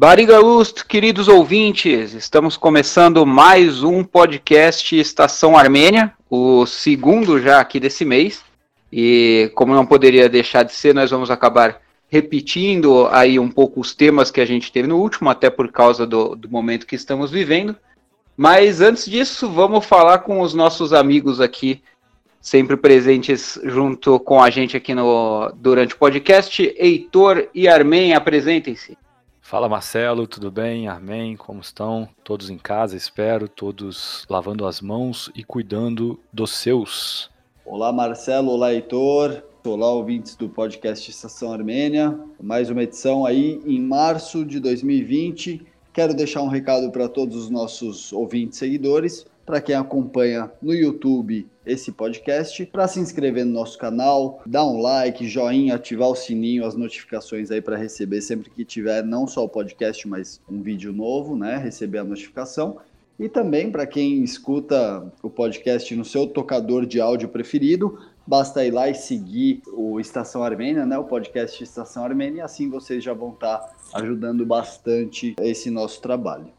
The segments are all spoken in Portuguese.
Bariga Lust, queridos ouvintes, estamos começando mais um podcast Estação Armênia, o segundo já aqui desse mês. E como não poderia deixar de ser, nós vamos acabar repetindo aí um pouco os temas que a gente teve no último, até por causa do, do momento que estamos vivendo. Mas antes disso, vamos falar com os nossos amigos aqui, sempre presentes junto com a gente aqui no, durante o podcast. Heitor e Armen, apresentem-se. Fala Marcelo, tudo bem? Amém, como estão? Todos em casa, espero, todos lavando as mãos e cuidando dos seus. Olá Marcelo, olá Heitor, olá ouvintes do podcast Estação Armênia, mais uma edição aí em março de 2020. Quero deixar um recado para todos os nossos ouvintes e seguidores, para quem acompanha no YouTube esse podcast, para se inscrever no nosso canal, dar um like, joinha, ativar o sininho, as notificações aí para receber sempre que tiver não só o podcast, mas um vídeo novo, né? Receber a notificação. E também para quem escuta o podcast no seu tocador de áudio preferido, basta ir lá e seguir o Estação Armênia, né? O podcast Estação Armênia, e assim vocês já vão estar tá ajudando bastante esse nosso trabalho.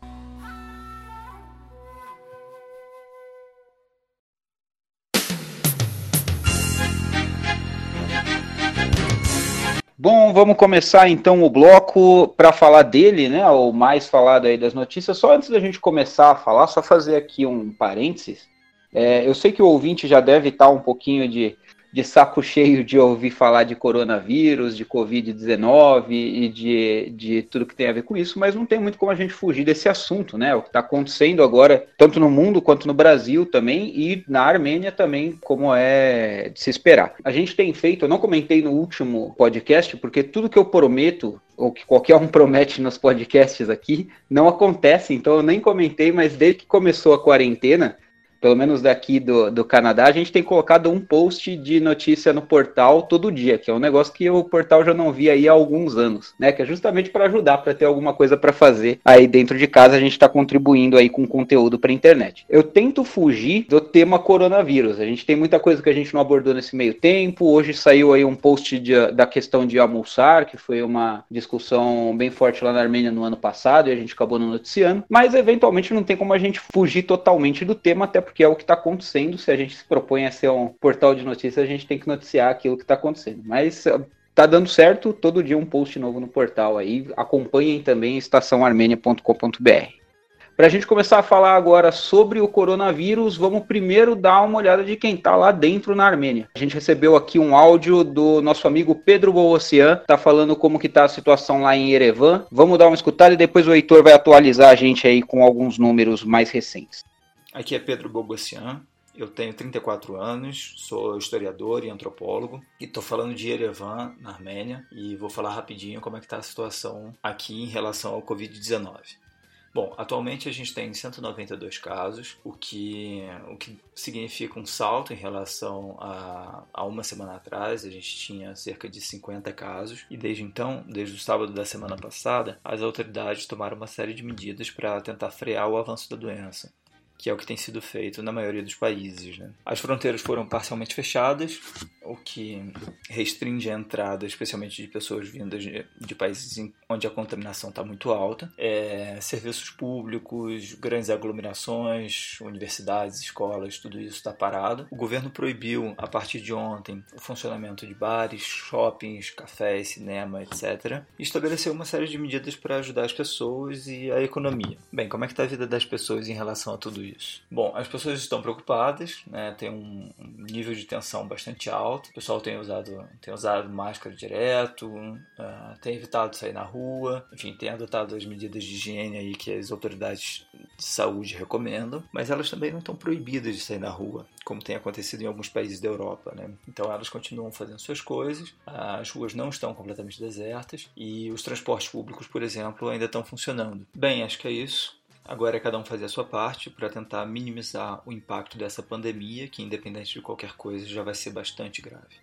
Bom, vamos começar então o bloco para falar dele, né? O mais falado aí das notícias. Só antes da gente começar a falar, só fazer aqui um parênteses. É, eu sei que o ouvinte já deve estar um pouquinho de de saco cheio de ouvir falar de coronavírus, de Covid-19 e de, de tudo que tem a ver com isso, mas não tem muito como a gente fugir desse assunto, né? O que está acontecendo agora, tanto no mundo quanto no Brasil também, e na Armênia também, como é de se esperar. A gente tem feito, eu não comentei no último podcast, porque tudo que eu prometo ou que qualquer um promete nos podcasts aqui, não acontece, então eu nem comentei, mas desde que começou a quarentena, pelo menos daqui do, do Canadá, a gente tem colocado um post de notícia no portal todo dia, que é um negócio que o portal já não via aí há alguns anos, né? Que é justamente para ajudar, para ter alguma coisa para fazer aí dentro de casa, a gente está contribuindo aí com conteúdo para internet. Eu tento fugir do tema coronavírus. A gente tem muita coisa que a gente não abordou nesse meio tempo. Hoje saiu aí um post de, da questão de almoçar, que foi uma discussão bem forte lá na Armênia no ano passado e a gente acabou não noticiando. Mas eventualmente não tem como a gente fugir totalmente do tema, até porque é o que está acontecendo. Se a gente se propõe a ser um portal de notícias, a gente tem que noticiar aquilo que está acontecendo. Mas uh, tá dando certo, todo dia um post novo no portal aí. Acompanhem também estaçãoarmênia.com.br. Para a gente começar a falar agora sobre o coronavírus, vamos primeiro dar uma olhada de quem está lá dentro na Armênia. A gente recebeu aqui um áudio do nosso amigo Pedro Boocian, está falando como que está a situação lá em Erevan. Vamos dar uma escutada e depois o Heitor vai atualizar a gente aí com alguns números mais recentes. Aqui é Pedro Bogossian, eu tenho 34 anos, sou historiador e antropólogo. E estou falando de Yerevan, na Armênia, e vou falar rapidinho como é que está a situação aqui em relação ao Covid-19. Bom, atualmente a gente tem 192 casos, o que, o que significa um salto em relação a, a uma semana atrás, a gente tinha cerca de 50 casos, e desde então, desde o sábado da semana passada, as autoridades tomaram uma série de medidas para tentar frear o avanço da doença que é o que tem sido feito na maioria dos países. Né? As fronteiras foram parcialmente fechadas, o que restringe a entrada, especialmente de pessoas vindas de, de países onde a contaminação está muito alta. É, serviços públicos, grandes aglomerações, universidades, escolas, tudo isso está parado. O governo proibiu, a partir de ontem, o funcionamento de bares, shoppings, cafés, cinema, etc. E estabeleceu uma série de medidas para ajudar as pessoas e a economia. Bem, como é que está a vida das pessoas em relação a tudo isso? Isso? Bom, as pessoas estão preocupadas, né? tem um nível de tensão bastante alto. O pessoal tem usado, tem usado máscara direto, uh, tem evitado sair na rua, enfim, tem adotado as medidas de higiene aí que as autoridades de saúde recomendam, mas elas também não estão proibidas de sair na rua, como tem acontecido em alguns países da Europa. Né? Então elas continuam fazendo suas coisas, as ruas não estão completamente desertas e os transportes públicos, por exemplo, ainda estão funcionando. Bem, acho que é isso. Agora é cada um fazer a sua parte para tentar minimizar o impacto dessa pandemia, que independente de qualquer coisa já vai ser bastante grave.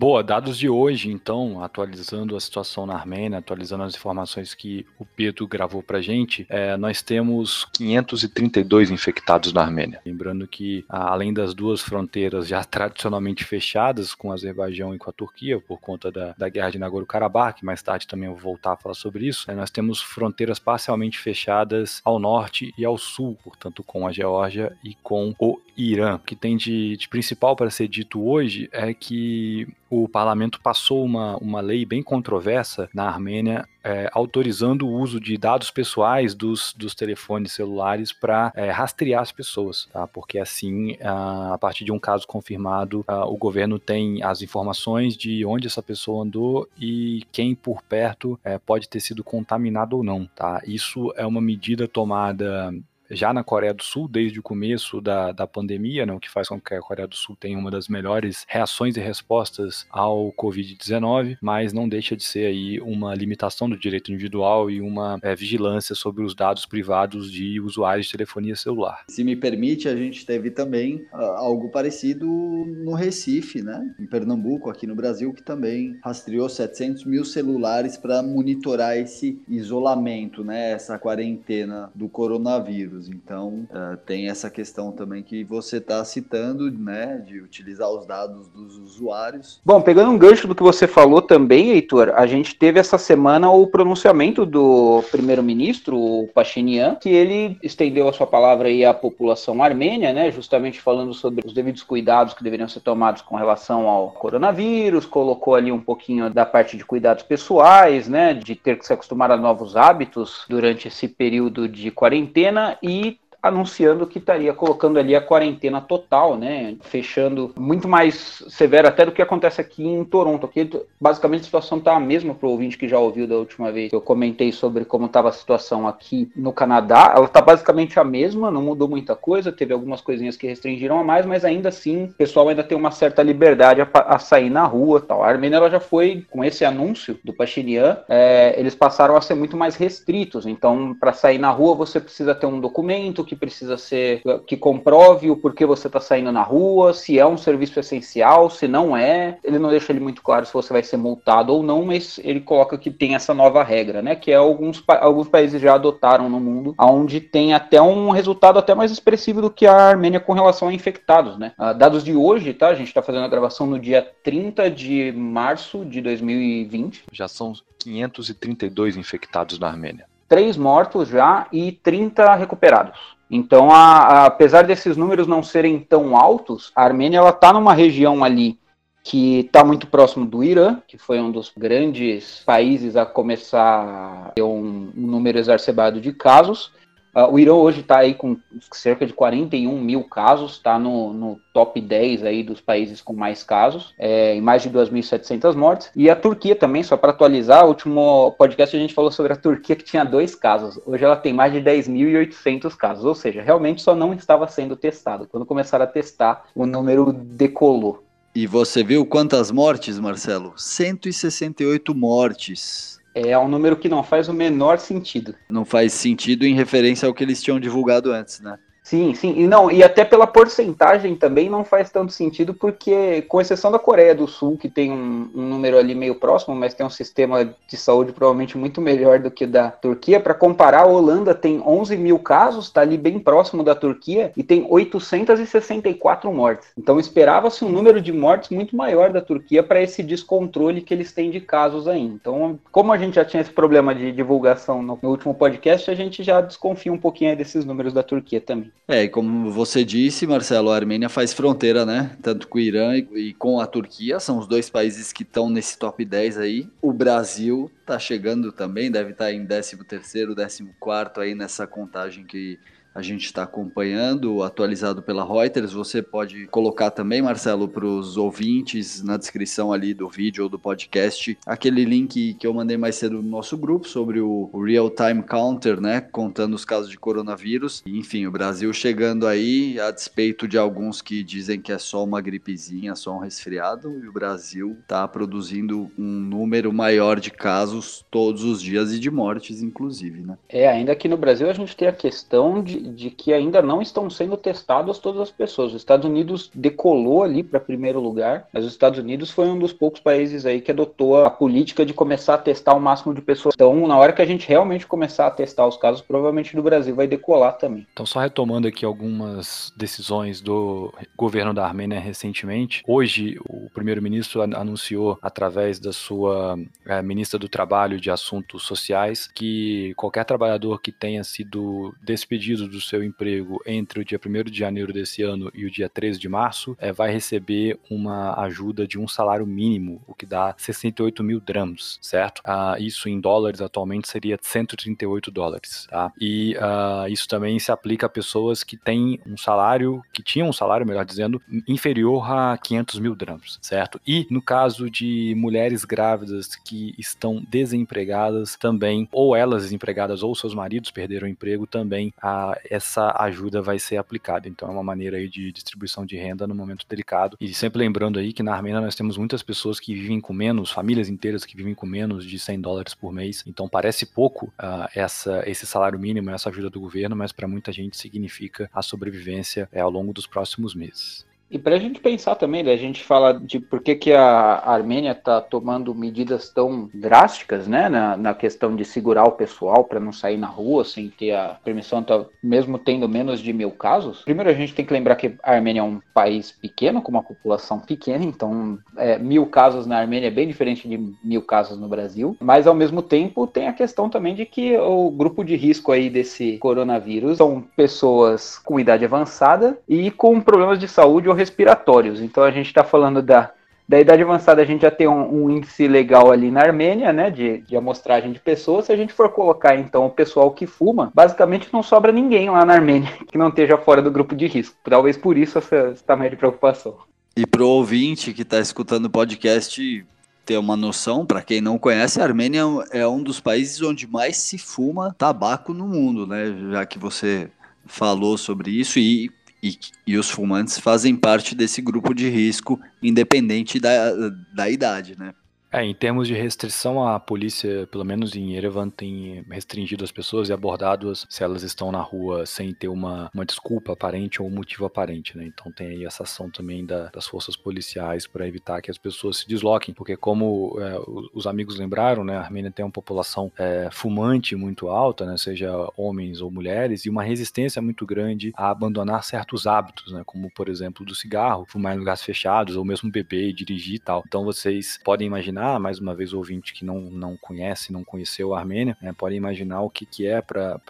Boa, dados de hoje, então, atualizando a situação na Armênia, atualizando as informações que o Pedro gravou pra gente, é, nós temos 532 infectados na Armênia. Lembrando que, além das duas fronteiras já tradicionalmente fechadas com o Azerbaijão e com a Turquia, por conta da, da guerra de Nagorno-Karabakh, que mais tarde também eu vou voltar a falar sobre isso, é, nós temos fronteiras parcialmente fechadas ao norte e ao sul, portanto, com a Geórgia e com o Irã. O que tem de, de principal para ser dito hoje é que o parlamento passou uma, uma lei bem controversa na Armênia, é, autorizando o uso de dados pessoais dos, dos telefones celulares para é, rastrear as pessoas, tá? porque assim, a, a partir de um caso confirmado, a, o governo tem as informações de onde essa pessoa andou e quem por perto é, pode ter sido contaminado ou não. Tá? Isso é uma medida tomada já na Coreia do Sul, desde o começo da, da pandemia, né, o que faz com que a Coreia do Sul tenha uma das melhores reações e respostas ao Covid-19, mas não deixa de ser aí uma limitação do direito individual e uma é, vigilância sobre os dados privados de usuários de telefonia celular. Se me permite, a gente teve também uh, algo parecido no Recife, né, em Pernambuco, aqui no Brasil, que também rastreou 700 mil celulares para monitorar esse isolamento, né, essa quarentena do coronavírus. Então, uh, tem essa questão também que você está citando, né, de utilizar os dados dos usuários. Bom, pegando um gancho do que você falou também, Heitor, a gente teve essa semana o pronunciamento do primeiro-ministro, o Pachinian, que ele estendeu a sua palavra aí à população armênia, né, justamente falando sobre os devidos cuidados que deveriam ser tomados com relação ao coronavírus, colocou ali um pouquinho da parte de cuidados pessoais, né, de ter que se acostumar a novos hábitos durante esse período de quarentena e anunciando que estaria colocando ali a quarentena total, né? Fechando muito mais severo até do que acontece aqui em Toronto. Aqui, basicamente, a situação está a mesma para o ouvinte que já ouviu da última vez que eu comentei sobre como estava a situação aqui no Canadá. Ela está basicamente a mesma, não mudou muita coisa. Teve algumas coisinhas que restringiram a mais, mas ainda assim, o pessoal ainda tem uma certa liberdade a, a sair na rua tal. A Armênia ela já foi, com esse anúncio do Pachinian, é, eles passaram a ser muito mais restritos. Então, para sair na rua, você precisa ter um documento que precisa ser que comprove o porquê você está saindo na rua, se é um serviço essencial, se não é. Ele não deixa ele muito claro se você vai ser multado ou não, mas ele coloca que tem essa nova regra, né? Que é alguns, alguns países já adotaram no mundo, onde tem até um resultado até mais expressivo do que a Armênia com relação a infectados, né? Uh, dados de hoje, tá? A gente está fazendo a gravação no dia 30 de março de 2020. Já são 532 infectados na Armênia. Três mortos já e 30 recuperados. Então, a, a, apesar desses números não serem tão altos, a Armênia está numa região ali que está muito próximo do Irã, que foi um dos grandes países a começar a ter um, um número exacerbado de casos. Uh, o Irã hoje está aí com cerca de 41 mil casos, está no, no, top 10 aí dos países com mais casos, é, e mais de 2.700 mortes. E a Turquia também, só para atualizar, o último podcast a gente falou sobre a Turquia que tinha dois casos. Hoje ela tem mais de 10.800 casos, ou seja, realmente só não estava sendo testado. Quando começaram a testar, o número decolou. E você viu quantas mortes, Marcelo? 168 mortes é um número que não faz o menor sentido. Não faz sentido em referência ao que eles tinham divulgado antes, né? Sim, sim. E não, e até pela porcentagem também não faz tanto sentido, porque, com exceção da Coreia do Sul, que tem um, um número ali meio próximo, mas tem um sistema de saúde provavelmente muito melhor do que o da Turquia, para comparar, a Holanda tem 11 mil casos, está ali bem próximo da Turquia, e tem 864 mortes. Então esperava-se um número de mortes muito maior da Turquia para esse descontrole que eles têm de casos aí. Então, como a gente já tinha esse problema de divulgação no, no último podcast, a gente já desconfia um pouquinho desses números da Turquia também. É, e como você disse, Marcelo, a Armênia faz fronteira, né? Tanto com o Irã e, com a Turquia, são os dois países que estão nesse top 10 aí. O Brasil tá chegando também, deve estar tá em 13 terceiro, 14 quarto aí nessa contagem que a gente está acompanhando, atualizado pela Reuters. Você pode colocar também, Marcelo, para os ouvintes na descrição ali do vídeo ou do podcast, aquele link que eu mandei mais cedo no nosso grupo sobre o Real Time Counter, né? Contando os casos de coronavírus. Enfim, o Brasil chegando aí, a despeito de alguns que dizem que é só uma gripezinha, só um resfriado, e o Brasil está produzindo um número maior de casos todos os dias e de mortes, inclusive, né? É, ainda aqui no Brasil a gente tem a questão de de que ainda não estão sendo testadas todas as pessoas. Os Estados Unidos decolou ali para primeiro lugar, mas os Estados Unidos foi um dos poucos países aí que adotou a política de começar a testar o máximo de pessoas. Então, na hora que a gente realmente começar a testar os casos, provavelmente no Brasil vai decolar também. Então, só retomando aqui algumas decisões do governo da Armênia recentemente. Hoje, o primeiro-ministro anunciou, através da sua é, ministra do Trabalho de Assuntos Sociais, que qualquer trabalhador que tenha sido despedido do seu emprego entre o dia 1 de janeiro desse ano e o dia 13 de março é, vai receber uma ajuda de um salário mínimo, o que dá 68 mil drams, certo? Ah, isso em dólares atualmente seria 138 dólares, tá? E ah, isso também se aplica a pessoas que têm um salário, que tinham um salário, melhor dizendo, inferior a 500 mil drams, certo? E no caso de mulheres grávidas que estão desempregadas também, ou elas desempregadas ou seus maridos perderam o emprego, também a, essa ajuda vai ser aplicada. Então é uma maneira aí de distribuição de renda no momento delicado. E sempre lembrando aí que na Armênia nós temos muitas pessoas que vivem com menos, famílias inteiras que vivem com menos de 100 dólares por mês. Então parece pouco uh, essa, esse salário mínimo, essa ajuda do governo, mas para muita gente significa a sobrevivência é, ao longo dos próximos meses. E para a gente pensar também, né, a gente fala de por que, que a Armênia está tomando medidas tão drásticas né, na, na questão de segurar o pessoal para não sair na rua sem ter a permissão, tá, mesmo tendo menos de mil casos. Primeiro, a gente tem que lembrar que a Armênia é um país pequeno, com uma população pequena, então é, mil casos na Armênia é bem diferente de mil casos no Brasil. Mas, ao mesmo tempo, tem a questão também de que o grupo de risco aí desse coronavírus são pessoas com idade avançada e com problemas de saúde ou respiratórios. Então a gente está falando da, da idade avançada, a gente já tem um, um, índice legal ali na Armênia, né, de, de amostragem de pessoas. Se a gente for colocar então o pessoal que fuma, basicamente não sobra ninguém lá na Armênia que não esteja fora do grupo de risco. Talvez por isso essa, esse de preocupação. E para o ouvinte que está escutando o podcast ter uma noção, para quem não conhece, a Armênia é um dos países onde mais se fuma tabaco no mundo, né? Já que você falou sobre isso e e, e, os fumantes fazem parte desse grupo de risco, independente da, da idade, né? É, em termos de restrição, a polícia, pelo menos em Yerevan, tem restringido as pessoas e abordado-as se elas estão na rua sem ter uma, uma desculpa aparente ou um motivo aparente, né? Então tem aí essa ação também da, das forças policiais para evitar que as pessoas se desloquem, porque como é, os amigos lembraram, né, a Armênia tem uma população é, fumante muito alta, né, seja homens ou mulheres, e uma resistência muito grande a abandonar certos hábitos, né, como por exemplo do cigarro, fumar em lugares fechados, ou mesmo beber e dirigir e tal. Então vocês podem imaginar imaginar, mais uma vez ouvinte que não, não conhece, não conheceu a Armênia, né, pode imaginar o que, que é para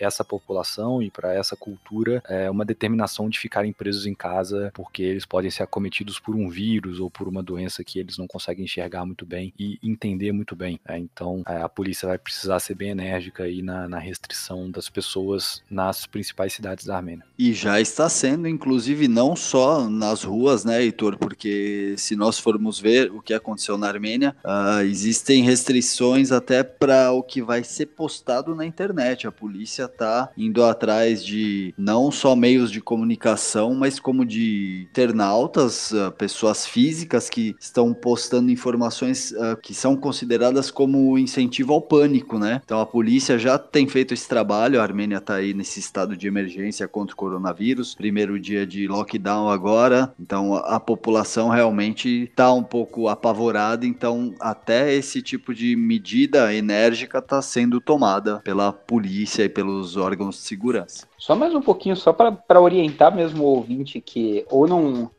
essa população e para essa cultura é uma determinação de ficarem presos em casa porque eles podem ser acometidos por um vírus ou por uma doença que eles não conseguem enxergar muito bem e entender muito bem. Né? Então é, a polícia vai precisar ser bem enérgica aí na, na restrição das pessoas nas principais cidades da Armênia. E já está sendo, inclusive, não só nas ruas, né, Heitor? Porque se nós formos ver o que aconteceu na Armênia, Armênia, uh, existem restrições até para o que vai ser postado na internet. A polícia está indo atrás de não só meios de comunicação, mas como de internautas, uh, pessoas físicas que estão postando informações uh, que são consideradas como incentivo ao pânico, né? Então a polícia já tem feito esse trabalho. A Armênia está aí nesse estado de emergência contra o coronavírus, primeiro dia de lockdown agora. Então a, a população realmente está um pouco apavorada. Então, até esse tipo de medida enérgica está sendo tomada pela polícia e pelos órgãos de segurança. Só mais um pouquinho, só para orientar mesmo o ouvinte que ou não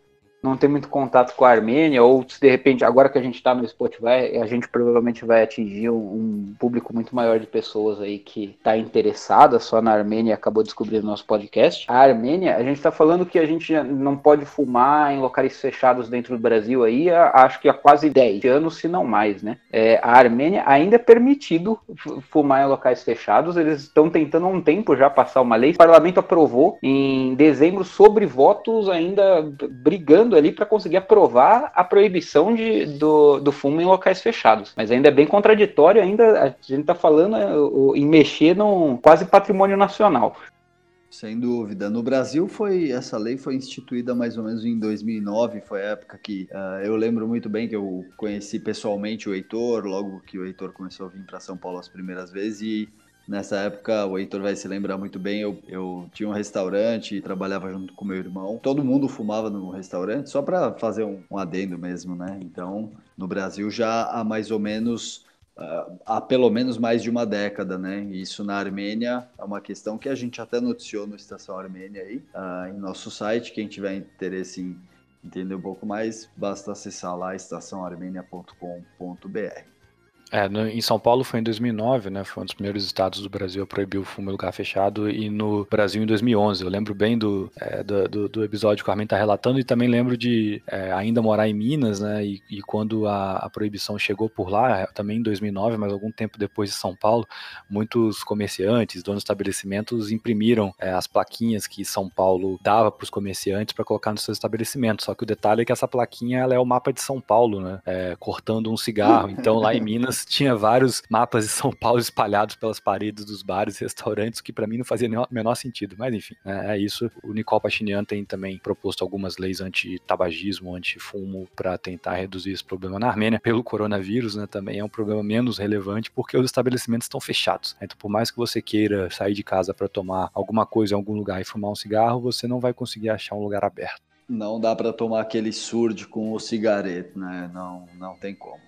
não tem muito contato com a Armênia, ou se de repente, agora que a gente está no Spotify, a gente provavelmente vai atingir um, público muito maior de pessoas aí que está interessada só na Armênia e acabou descobrindo nosso podcast. A Armênia, a gente está falando que a gente não pode fumar em locais fechados dentro do Brasil aí, acho que há quase 10 anos, se não mais, né? É, a Armênia ainda é permitido fumar em locais fechados, eles estão tentando há um tempo já passar uma lei, o parlamento aprovou em dezembro sobre votos ainda brigando ali para conseguir aprovar a proibição de, do, do fumo em locais fechados. Mas ainda é bem contraditório, ainda a gente está falando é, em mexer num quase patrimônio nacional. Sem dúvida. No Brasil foi essa lei foi instituída mais ou menos em 2009, foi a época que uh, eu lembro muito bem que eu conheci pessoalmente o Heitor, logo que o Heitor começou a vir para São Paulo as primeiras vezes e Nessa época, o Heitor vai se lembrar muito bem, eu, eu tinha um restaurante e trabalhava junto com meu irmão. Todo mundo fumava no restaurante, só para fazer um, um adendo mesmo, né? Então, no Brasil já há mais ou menos Uh, há pelo menos mais de uma década, né? Isso na Armênia é uma questão que a gente até noticiou no Estação Armênia aí, uh, em nosso site. Quem tiver interesse em entender um pouco mais, basta acessar lá estaçãoarmênia.com.br. É, no, em São Paulo foi em 2009, né? Foi um dos primeiros estados do Brasil a proibir o fumo em lugar fechado e no Brasil em 2011. Eu lembro bem do, é, do, do, do, episódio que o Armin está relatando e também lembro de é, ainda morar em Minas, né? E, e quando a, a, proibição chegou por lá, é, também em 2009, mas algum tempo depois de São Paulo, muitos comerciantes, donos de estabelecimentos imprimiram é, as plaquinhas que São Paulo dava para os comerciantes para colocar nos seus estabelecimentos. Só que o detalhe é que essa plaquinha ela é o mapa de São Paulo, né? É, cortando um cigarro. Então lá em Minas tinha vários mapas de São Paulo espalhados pelas paredes dos bares e restaurantes, que para mim não fazia o menor sentido. Mas enfim, é, é isso. O Nicole Pachinian tem também proposto algumas leis anti-tabagismo, anti-fumo, para tentar reduzir esse problema na Armênia. Pelo coronavírus, né, também é um problema menos relevante, porque os estabelecimentos estão fechados. Então, por mais que você queira sair de casa para tomar alguma coisa em algum lugar e fumar um cigarro, você não vai conseguir achar um lugar aberto. Não dá para tomar aquele surde com o cigarete, né? Não, não tem como.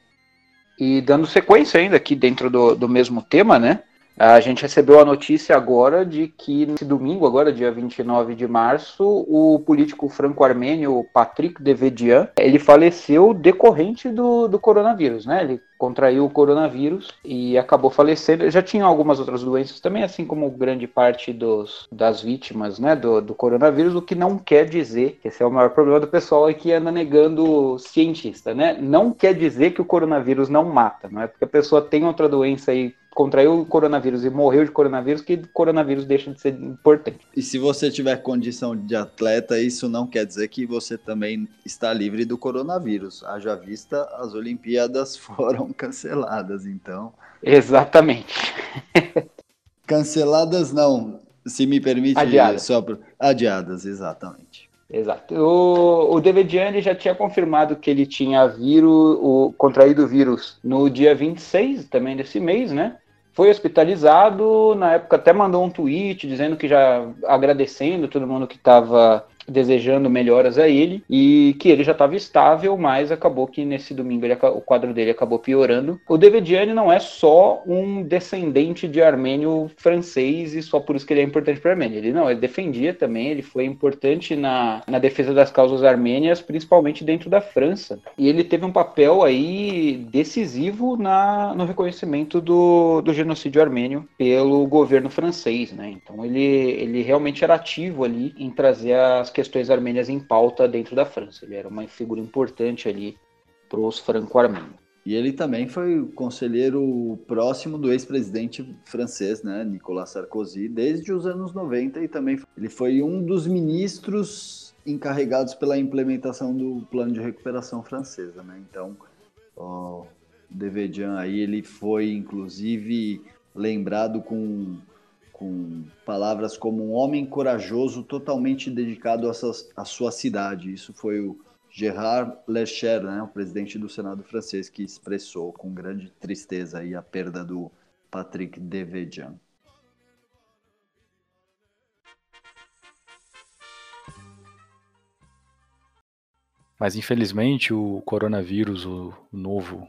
E dando sequência ainda aqui dentro do, do mesmo tema, né? A gente recebeu a notícia agora de que nesse domingo, agora dia 29 de março, o político franco-armênio Patrick Devedian, ele faleceu decorrente do, do coronavírus, né? Ele contraiu o coronavírus e acabou falecendo. Já tinha algumas outras doenças também, assim como grande parte dos, das vítimas né, do, do coronavírus, o que não quer dizer, esse é o maior problema do pessoal que anda negando cientista, né? Não quer dizer que o coronavírus não mata, não é porque a pessoa tem outra doença aí contraiu o coronavírus e morreu de coronavírus, que coronavírus deixa de ser importante. E se você tiver condição de atleta, isso não quer dizer que você também está livre do coronavírus. Haja vista, as Olimpíadas foram canceladas, então. Exatamente. canceladas não, se me permite. Adiadas. Só... Adiadas, exatamente. Exato. O, o Devediani já tinha confirmado que ele tinha vírus, o, contraído o vírus no dia 26 também desse mês, né? Foi hospitalizado, na época até mandou um tweet dizendo que já agradecendo todo mundo que estava desejando melhoras a ele e que ele já estava estável, mas acabou que nesse domingo ele, o quadro dele acabou piorando. O Devediani não é só um descendente de armênio francês e só por isso que ele é importante para a Armênia. Ele não, ele defendia também, ele foi importante na, na defesa das causas armênias, principalmente dentro da França. E ele teve um papel aí decisivo na, no reconhecimento do, do genocídio armênio pelo governo francês, né? Então ele, ele realmente era ativo ali em trazer as questões armênias em pauta dentro da França. Ele era uma figura importante ali para os franco-armênios. E ele também foi conselheiro próximo do ex-presidente francês, né, Nicolas Sarkozy, desde os anos 90 e também ele foi um dos ministros encarregados pela implementação do plano de recuperação francesa, né? Então, o Devedian aí ele foi inclusive lembrado com com palavras como um homem corajoso totalmente dedicado à sua cidade. Isso foi o Gerard Lecher, né, o presidente do Senado francês, que expressou com grande tristeza a perda do Patrick Devedjian. Mas infelizmente o coronavírus, o novo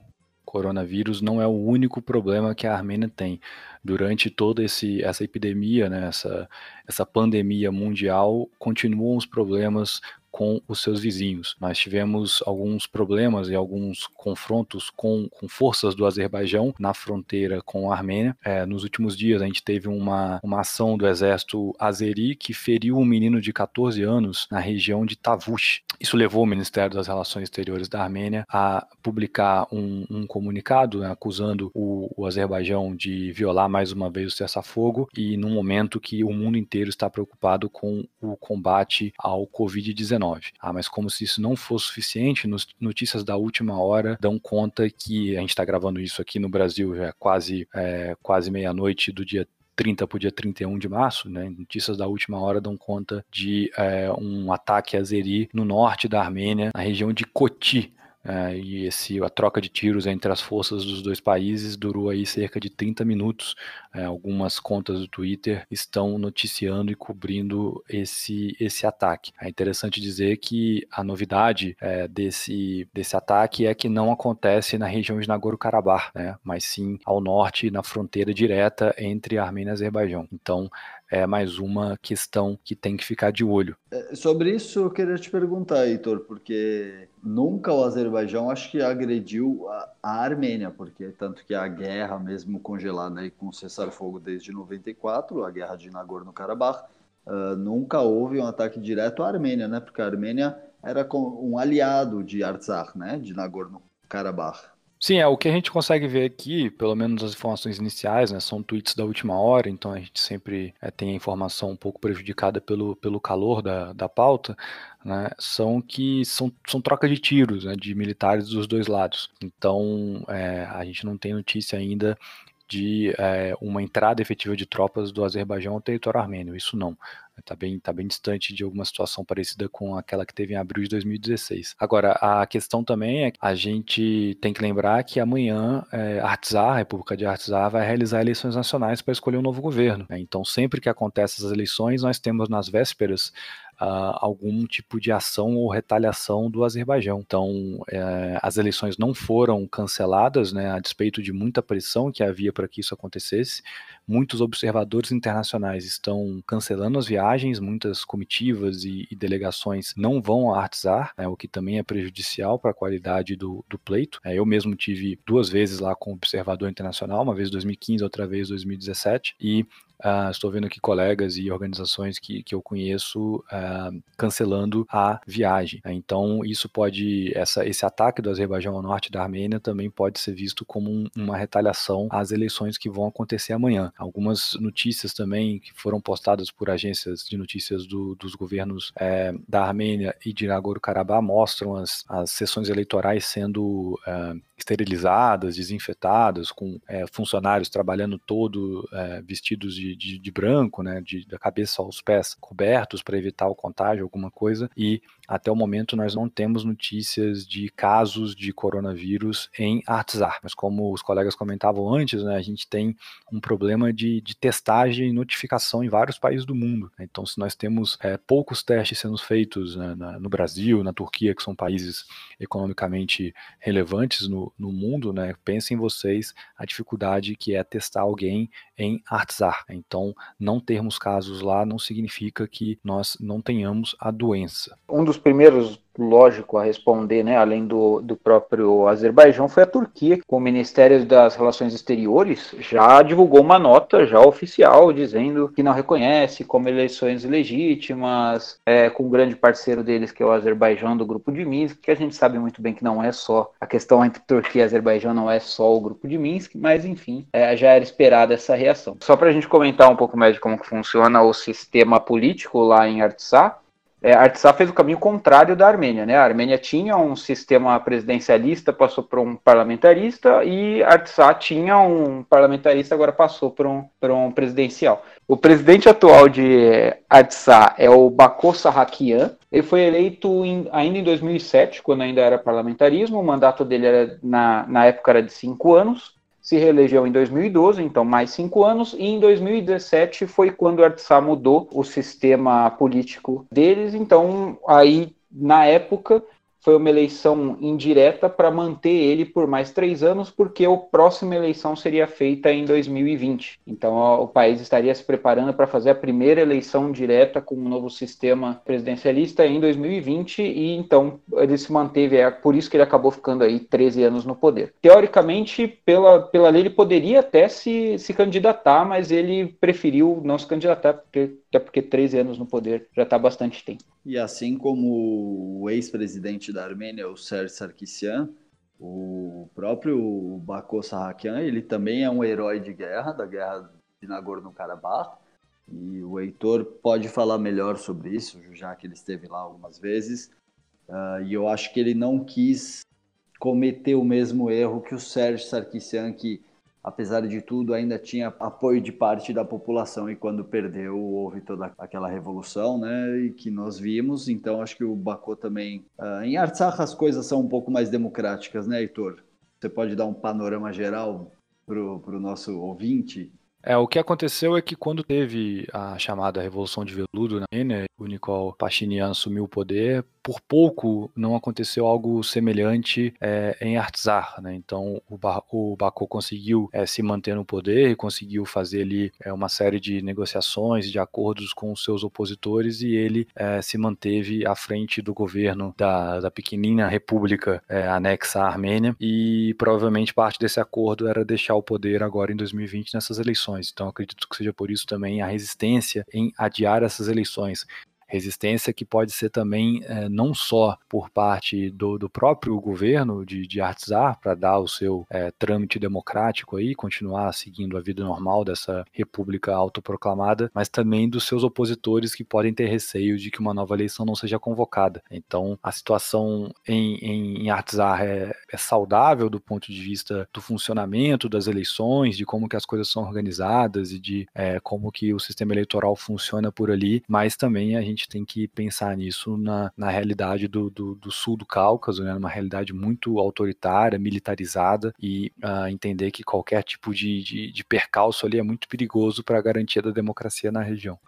coronavírus, não é o único problema que a Armênia tem. Durante toda esse, essa epidemia, né, essa, essa pandemia mundial, continuam os problemas com os seus vizinhos. Nós tivemos alguns problemas e alguns confrontos com, com forças do Azerbaijão na fronteira com a Armênia. É, nos últimos dias, a gente teve uma, uma ação do exército azeri que feriu um menino de 14 anos na região de Tavush. Isso levou o Ministério das Relações Exteriores da Armênia a publicar um, um comunicado né, acusando o, o Azerbaijão de violar mais uma vez o cessar-fogo e num momento que o mundo inteiro está preocupado com o combate ao Covid-19. Ah, mas como se isso não fosse suficiente, notícias da última hora dão conta que a gente está gravando isso aqui no Brasil já é quase, é, quase meia-noite do dia 30 para o dia 31 de março, né? Notícias da última hora dão conta de é, um ataque azeri no norte da Armênia, na região de Koti, é, e esse, a troca de tiros entre as forças dos dois países durou aí cerca de 30 minutos. É, algumas contas do Twitter estão noticiando e cobrindo esse, esse ataque. É interessante dizer que a novidade é, desse, desse ataque é que não acontece na região de Nagorno-Karabakh, né, mas sim ao norte, na fronteira direta entre Armênia e Azerbaijão. Então, é mais uma questão que tem que ficar de olho. É, sobre isso eu queria te perguntar, Heitor, porque nunca o Azerbaijão acho que agrediu a, a Armênia, porque tanto que a guerra mesmo congelada aí com cessar-fogo desde 94, a guerra de Nagorno-Karabakh, uh, nunca houve um ataque direto à Armênia, né? Porque a Armênia era um aliado de Artsakh, né? De Nagorno-Karabakh. Sim, é o que a gente consegue ver aqui, pelo menos as informações iniciais, né, são tweets da última hora, então a gente sempre é, tem a informação um pouco prejudicada pelo, pelo calor da, da pauta, né, são que são, são troca de tiros né, de militares dos dois lados. Então é, a gente não tem notícia ainda de é, uma entrada efetiva de tropas do Azerbaijão ao território armênio. Isso não. Está bem, tá bem distante de alguma situação parecida com aquela que teve em abril de 2016. Agora, a questão também é que a gente tem que lembrar que amanhã é, a República de Artsar, vai realizar eleições nacionais para escolher um novo governo. Né? Então, sempre que acontecem essas eleições, nós temos nas vésperas uh, algum tipo de ação ou retaliação do Azerbaijão. Então, é, as eleições não foram canceladas, né, a despeito de muita pressão que havia para que isso acontecesse. Muitos observadores internacionais estão cancelando as viagens, muitas comitivas e, e delegações não vão a Artsar, né, o que também é prejudicial para a qualidade do, do pleito. É, eu mesmo tive duas vezes lá como observador internacional, uma vez em 2015, outra vez em 2017, e Uh, estou vendo aqui colegas e organizações que, que eu conheço uh, cancelando a viagem. Então, isso pode, essa, esse ataque do Azerbaijão ao norte da Armênia também pode ser visto como um, uma retaliação às eleições que vão acontecer amanhã. Algumas notícias também que foram postadas por agências de notícias do, dos governos é, da Armênia e de Nagorno-Karabakh mostram as, as sessões eleitorais sendo é, esterilizadas, desinfetadas, com é, funcionários trabalhando todo é, vestidos de, de, de, branco, né, de, da cabeça aos pés cobertos para evitar o contágio, alguma coisa, e até o momento nós não temos notícias de casos de coronavírus em Artsar, mas como os colegas comentavam antes, né, a gente tem um problema de, de testagem e notificação em vários países do mundo. Né? Então, se nós temos é, poucos testes sendo feitos né, na, no Brasil, na Turquia, que são países economicamente relevantes no, no mundo, né, pensem vocês a dificuldade que é testar alguém em Artsar. Então, não termos casos lá não significa que nós não tenhamos a doença. Um dos primeiros lógico a responder, né, além do, do próprio Azerbaijão, foi a Turquia, com o Ministério das Relações Exteriores já divulgou uma nota já oficial dizendo que não reconhece como eleições legítimas, é, com um grande parceiro deles que é o Azerbaijão do Grupo de Minsk, que a gente sabe muito bem que não é só a questão entre Turquia e Azerbaijão não é só o Grupo de Minsk, mas enfim, é, já era esperada essa reação. Só para a gente comentar um pouco mais de como funciona o sistema político lá em Artsakh, é, Artsakh fez o caminho contrário da Armênia, né? A Armênia tinha um sistema presidencialista, passou para um parlamentarista, e Artsakh tinha um parlamentarista, agora passou para um, um presidencial. O presidente atual de Artsakh é o Bako Sarrakian. Ele foi eleito em, ainda em 2007, quando ainda era parlamentarismo. O mandato dele era, na, na época era de cinco anos se reelegeu em 2012, então mais cinco anos, e em 2017 foi quando o Artsá mudou o sistema político deles, então aí na época foi uma eleição indireta para manter ele por mais três anos, porque a próxima eleição seria feita em 2020. Então o país estaria se preparando para fazer a primeira eleição direta com um novo sistema presidencialista em 2020, e então ele se manteve, é por isso que ele acabou ficando aí 13 anos no poder. Teoricamente, pela, pela lei, ele poderia até se, se candidatar, mas ele preferiu não se candidatar, porque, até porque 13 anos no poder já está bastante tempo. E assim como o ex-presidente da Armênia, o Sérgio Sarkisian, o próprio Bako Sarrakian, ele também é um herói de guerra, da guerra de Nagorno-Karabakh, e o Heitor pode falar melhor sobre isso, já que ele esteve lá algumas vezes, uh, e eu acho que ele não quis cometer o mesmo erro que o Sérgio Sarkisian, que apesar de tudo, ainda tinha apoio de parte da população e quando perdeu houve toda aquela revolução, né? E que nós vimos. Então acho que o Baku também, uh, em Artsakh as coisas são um pouco mais democráticas, né, Heitor? Você pode dar um panorama geral para o nosso ouvinte? É, o que aconteceu é que quando teve a chamada Revolução de Veludo, né, o Nicole Pachinian assumiu o poder, por pouco não aconteceu algo semelhante é, em Artsar, né? Então o, ba o Bako conseguiu é, se manter no poder conseguiu fazer ali é, uma série de negociações, de acordos com os seus opositores e ele é, se manteve à frente do governo da, da pequenina república é, anexa à Armênia e provavelmente parte desse acordo era deixar o poder agora em 2020 nessas eleições. Então acredito que seja por isso também a resistência em adiar essas eleições. Resistência que pode ser também é, não só por parte do, do próprio governo de, de Artsar, para dar o seu é, trâmite democrático aí, continuar seguindo a vida normal dessa república autoproclamada, mas também dos seus opositores que podem ter receio de que uma nova eleição não seja convocada. Então, a situação em, em, em Artsar é, é saudável do ponto de vista do funcionamento das eleições, de como que as coisas são organizadas e de é, como que o sistema eleitoral funciona por ali, mas também a gente gente tem que pensar nisso na, na realidade do, do, do sul do Cáucaso, né, numa realidade muito autoritária, militarizada, e uh, entender que qualquer tipo de, de, de percalço ali é muito perigoso para a garantia da democracia na região.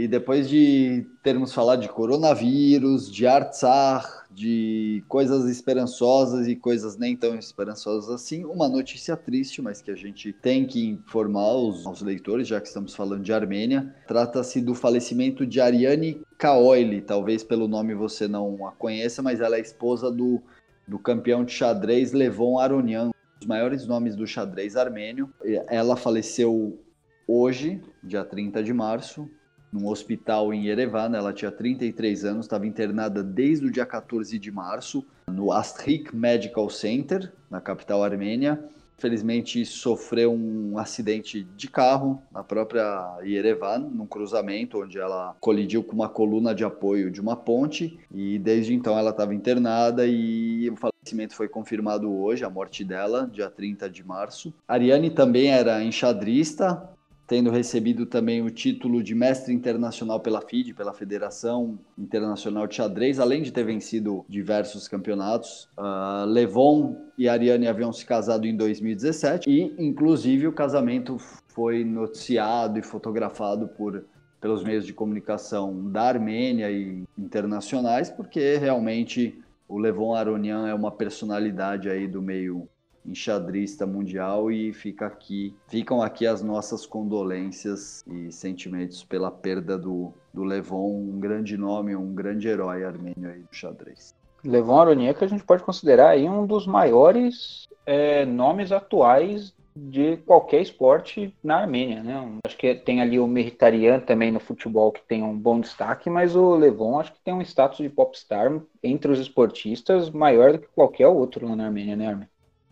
E depois de termos falado de coronavírus, de Artsar, de coisas esperançosas e coisas nem tão esperançosas assim, uma notícia triste, mas que a gente tem que informar os, os leitores, já que estamos falando de Armênia. Trata-se do falecimento de Ariane Kaoili, talvez pelo nome você não a conheça, mas ela é esposa do, do campeão de xadrez Levon Aronian, um dos maiores nomes do xadrez armênio. Ela faleceu hoje, dia 30 de março, num hospital em Yerevan. Ela tinha 33 anos, estava internada desde o dia 14 de março no Astrik Medical Center, na capital armênia. Infelizmente sofreu um acidente de carro na própria Yerevan, num cruzamento onde ela colidiu com uma coluna de apoio de uma ponte e desde então ela estava internada e o falecimento foi confirmado hoje, a morte dela, dia 30 de março. Ariane também era enxadrista, tendo recebido também o título de mestre internacional pela FIDE, pela Federação Internacional de Xadrez, além de ter vencido diversos campeonatos. Uh, Levon e Ariane haviam se casado em 2017 e, inclusive, o casamento foi noticiado e fotografado por pelos meios de comunicação da Armênia e internacionais, porque realmente o Levon Aronian é uma personalidade aí do meio enxadrista mundial e fica aqui, ficam aqui as nossas condolências e sentimentos pela perda do, do Levon, um grande nome, um grande herói armênio aí do xadrez. Levon Aroniak a gente pode considerar aí um dos maiores é, nomes atuais de qualquer esporte na Armênia, né? Acho que tem ali o Meritarian também no futebol que tem um bom destaque, mas o Levon acho que tem um status de popstar entre os esportistas maior do que qualquer outro lá na Armênia, né, Armin?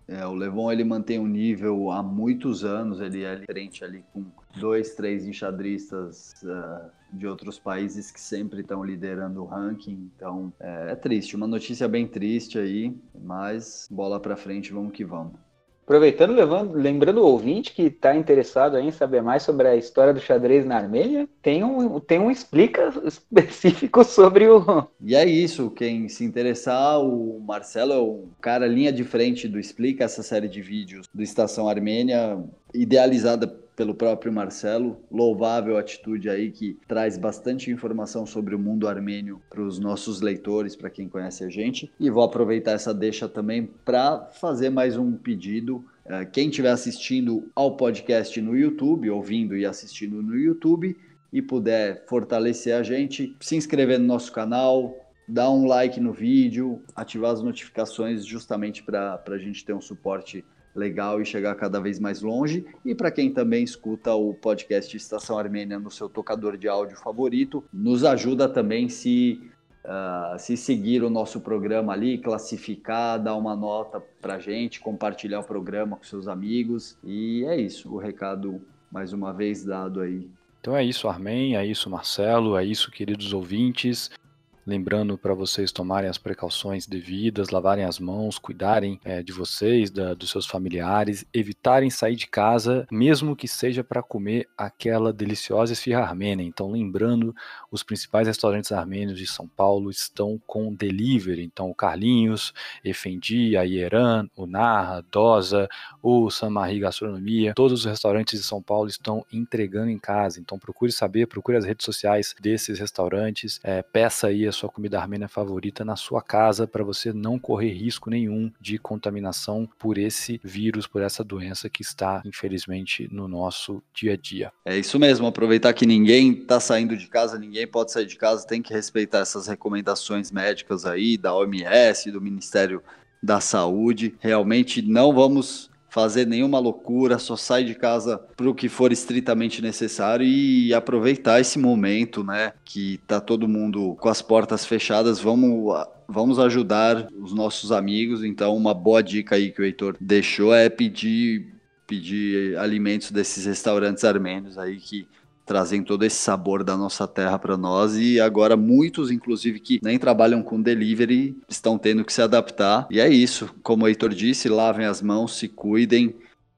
É, o Levon ele mantém um nível há muitos anos, ele é frente ali com dois, três enxadristas uh, de outros países que sempre estão liderando o ranking, então é, é triste, uma notícia bem triste aí, mas bola para frente, vamos que vamos. Aproveitando, levando, lembrando o ouvinte que está interessado em saber mais sobre a história do xadrez na Armênia, tem um, tem um explica específico sobre o. E é isso, quem se interessar, o Marcelo é o cara linha de frente do Explica, essa série de vídeos do Estação Armênia, idealizada pelo próprio Marcelo. Louvável atitude aí que traz bastante informação sobre o mundo armênio para os nossos leitores, para quem conhece a gente. E vou aproveitar essa deixa também para fazer mais um pedido. É, quem estiver assistindo ao podcast no YouTube, ouvindo e assistindo no YouTube, e puder fortalecer a gente, se inscrever no nosso canal, dar um like no vídeo, ativar as notificações justamente para a gente ter um suporte legal e chegar cada vez mais longe. E para quem também escuta o podcast Estação Armênia no seu tocador de áudio favorito, nos ajuda também se uh, se seguir o nosso programa ali, classificar, dar uma nota para gente, compartilhar o programa com seus amigos. E é isso, o recado mais uma vez dado aí Então é isso, Armen, é isso, Marcelo, é isso, queridos ouvintes. Lembrando para vocês tomarem as precauções devidas, lavarem as mãos, cuidarem é, de vocês, da, dos seus familiares, evitarem sair de casa, mesmo que seja para comer aquela deliciosa esfirra armênia. Então, lembrando, os principais restaurantes armênios de São Paulo estão com delivery. Então, o Carlinhos, Efendi, a Ieran, o Narra, Dosa, o Samarri Gastronomia, todos os restaurantes de São Paulo estão entregando em casa. Então, procure saber, procure as redes sociais desses restaurantes, é, peça aí a sua comida armênia favorita na sua casa para você não correr risco nenhum de contaminação por esse vírus, por essa doença que está, infelizmente, no nosso dia a dia. É isso mesmo, aproveitar que ninguém está saindo de casa, ninguém pode sair de casa, tem que respeitar essas recomendações médicas aí da OMS, do Ministério da Saúde. Realmente não vamos fazer nenhuma loucura, só sai de casa para o que for estritamente necessário e aproveitar esse momento, né, que tá todo mundo com as portas fechadas, vamos vamos ajudar os nossos amigos. Então, uma boa dica aí que o Heitor deixou é pedir pedir alimentos desses restaurantes armênios aí que trazem todo esse sabor da nossa terra para nós e agora muitos, inclusive, que nem trabalham com delivery, estão tendo que se adaptar. E é isso, como o Heitor disse, lavem as mãos, se cuidem,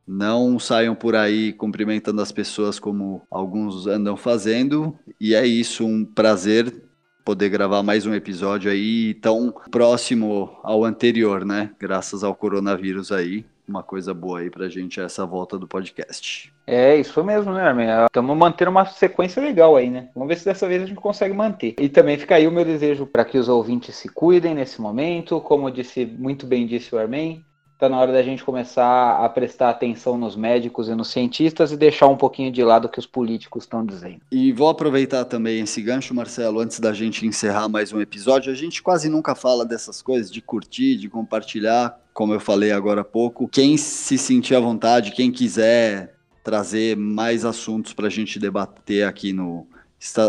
não saiam por aí cumprimentando as pessoas como alguns andam fazendo. E é isso, um prazer poder gravar mais um episódio aí tão próximo ao anterior, né? Graças ao coronavírus aí uma coisa boa aí pra gente essa volta do podcast. É, isso mesmo, né, Armin? Estamos mantendo uma sequência legal aí, né? Vamos ver se dessa vez a gente consegue manter. E também fica aí o meu desejo para que os ouvintes se cuidem nesse momento, como disse muito bem disse o Armin, Está na hora da gente começar a prestar atenção nos médicos e nos cientistas e deixar um pouquinho de lado o que os políticos estão dizendo. E vou aproveitar também esse gancho, Marcelo, antes da gente encerrar mais um episódio. A gente quase nunca fala dessas coisas, de curtir, de compartilhar, como eu falei agora há pouco. Quem se sentir à vontade, quem quiser trazer mais assuntos para a gente debater aqui no,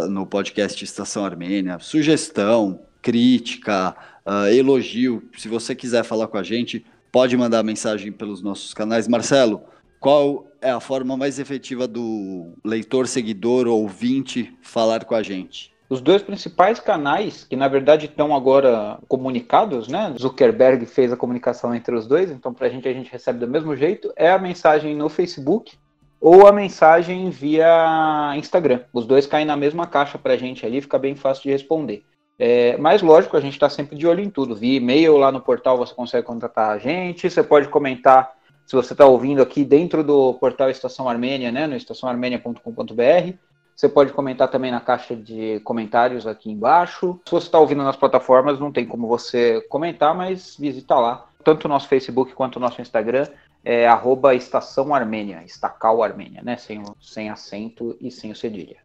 no podcast Estação Armênia, sugestão, crítica, uh, elogio, se você quiser falar com a gente pode mandar mensagem pelos nossos canais. Marcelo, qual é a forma mais efetiva do leitor, seguidor ou ouvinte falar com a gente? Os dois principais canais, que na verdade estão agora comunicados, né? Zuckerberg fez a comunicação entre os dois, então para a gente a gente recebe do mesmo jeito, é a mensagem no Facebook ou a mensagem via Instagram. Os dois caem na mesma caixa para a gente ali, fica bem fácil de responder. É, mas, lógico, a gente está sempre de olho em tudo. Via e-mail lá no portal você consegue contatar a gente. Você pode comentar se você está ouvindo aqui dentro do portal Estação Armênia, né, no estaçãoarmênia.com.br. Você pode comentar também na caixa de comentários aqui embaixo. Se você está ouvindo nas plataformas, não tem como você comentar, mas visita lá. Tanto o nosso Facebook quanto o nosso Instagram é arroba Estação Armênia, Estacal Armênia, né? Sem, sem acento e sem o cedilha.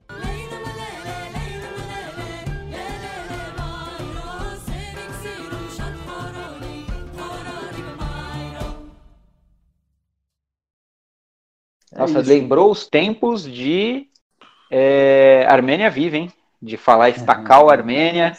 Nossa, isso. lembrou os tempos de é, Armênia Viva, hein? De falar estacal Armênia.